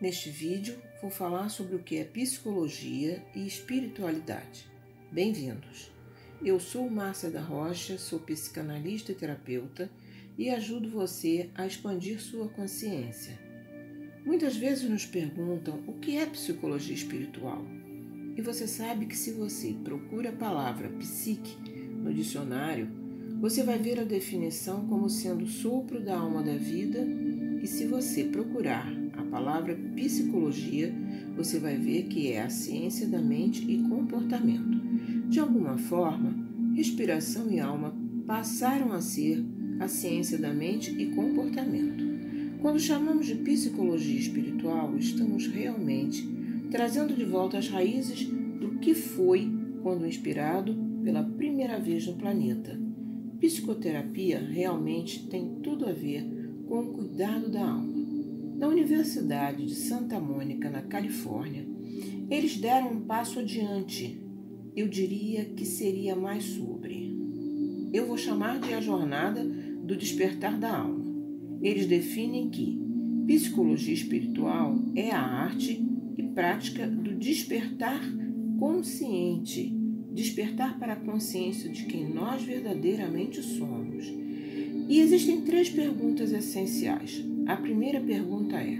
Neste vídeo vou falar sobre o que é psicologia e espiritualidade. Bem-vindos! Eu sou Márcia da Rocha, sou psicanalista e terapeuta e ajudo você a expandir sua consciência. Muitas vezes nos perguntam o que é psicologia espiritual. E você sabe que se você procura a palavra psique no dicionário, você vai ver a definição como sendo sopro da alma da vida, e se você procurar a palavra psicologia, você vai ver que é a ciência da mente e comportamento. De alguma forma, respiração e alma passaram a ser a ciência da mente e comportamento. Quando chamamos de psicologia espiritual, estamos realmente trazendo de volta as raízes do que foi quando inspirado pela primeira vez no planeta. Psicoterapia realmente tem tudo a ver com o cuidado da alma. Na Universidade de Santa Mônica, na Califórnia, eles deram um passo adiante. Eu diria que seria mais sobre. Eu vou chamar de a jornada do despertar da alma. Eles definem que psicologia espiritual é a arte e prática do despertar consciente, despertar para a consciência de quem nós verdadeiramente somos. E existem três perguntas essenciais. A primeira pergunta é: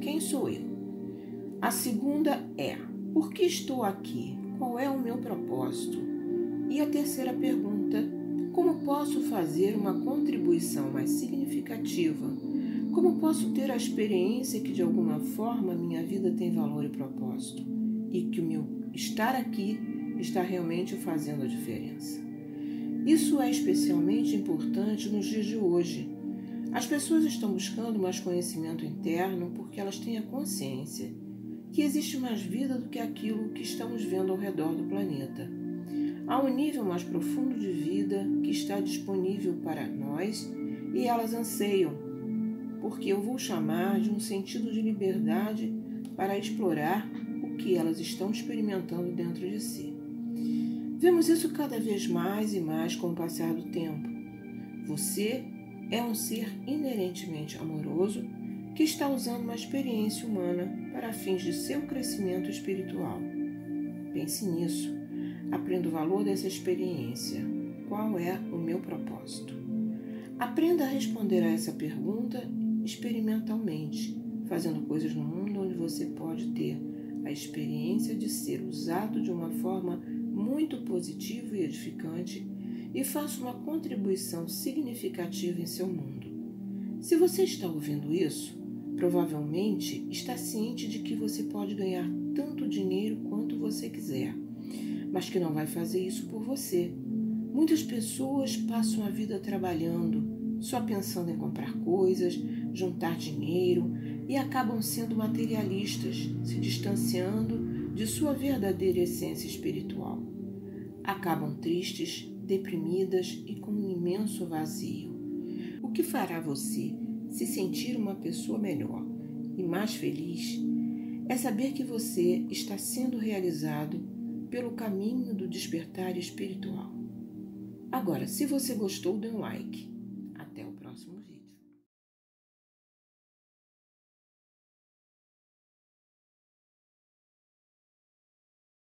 quem sou eu? A segunda é: por que estou aqui? Qual é o meu propósito? E a terceira pergunta: como posso fazer uma contribuição mais significativa? Como posso ter a experiência que de alguma forma minha vida tem valor e propósito? E que o meu estar aqui está realmente fazendo a diferença. Isso é especialmente importante nos dias de hoje, as pessoas estão buscando mais conhecimento interno porque elas têm a consciência que existe mais vida do que aquilo que estamos vendo ao redor do planeta. Há um nível mais profundo de vida que está disponível para nós e elas anseiam, porque eu vou chamar de um sentido de liberdade para explorar o que elas estão experimentando dentro de si. Vemos isso cada vez mais e mais com o passar do tempo. Você é um ser inerentemente amoroso que está usando uma experiência humana para fins de seu crescimento espiritual. Pense nisso. Aprenda o valor dessa experiência. Qual é o meu propósito? Aprenda a responder a essa pergunta experimentalmente, fazendo coisas no mundo onde você pode ter a experiência de ser usado de uma forma muito positiva e edificante e faça uma contribuição significativa em seu mundo. Se você está ouvindo isso, provavelmente está ciente de que você pode ganhar tanto dinheiro quanto você quiser, mas que não vai fazer isso por você. Muitas pessoas passam a vida trabalhando, só pensando em comprar coisas, juntar dinheiro e acabam sendo materialistas, se distanciando de sua verdadeira essência espiritual. Acabam tristes, deprimidas e com um imenso vazio. O que fará você se sentir uma pessoa melhor e mais feliz é saber que você está sendo realizado pelo caminho do despertar espiritual. Agora, se você gostou, dê um like.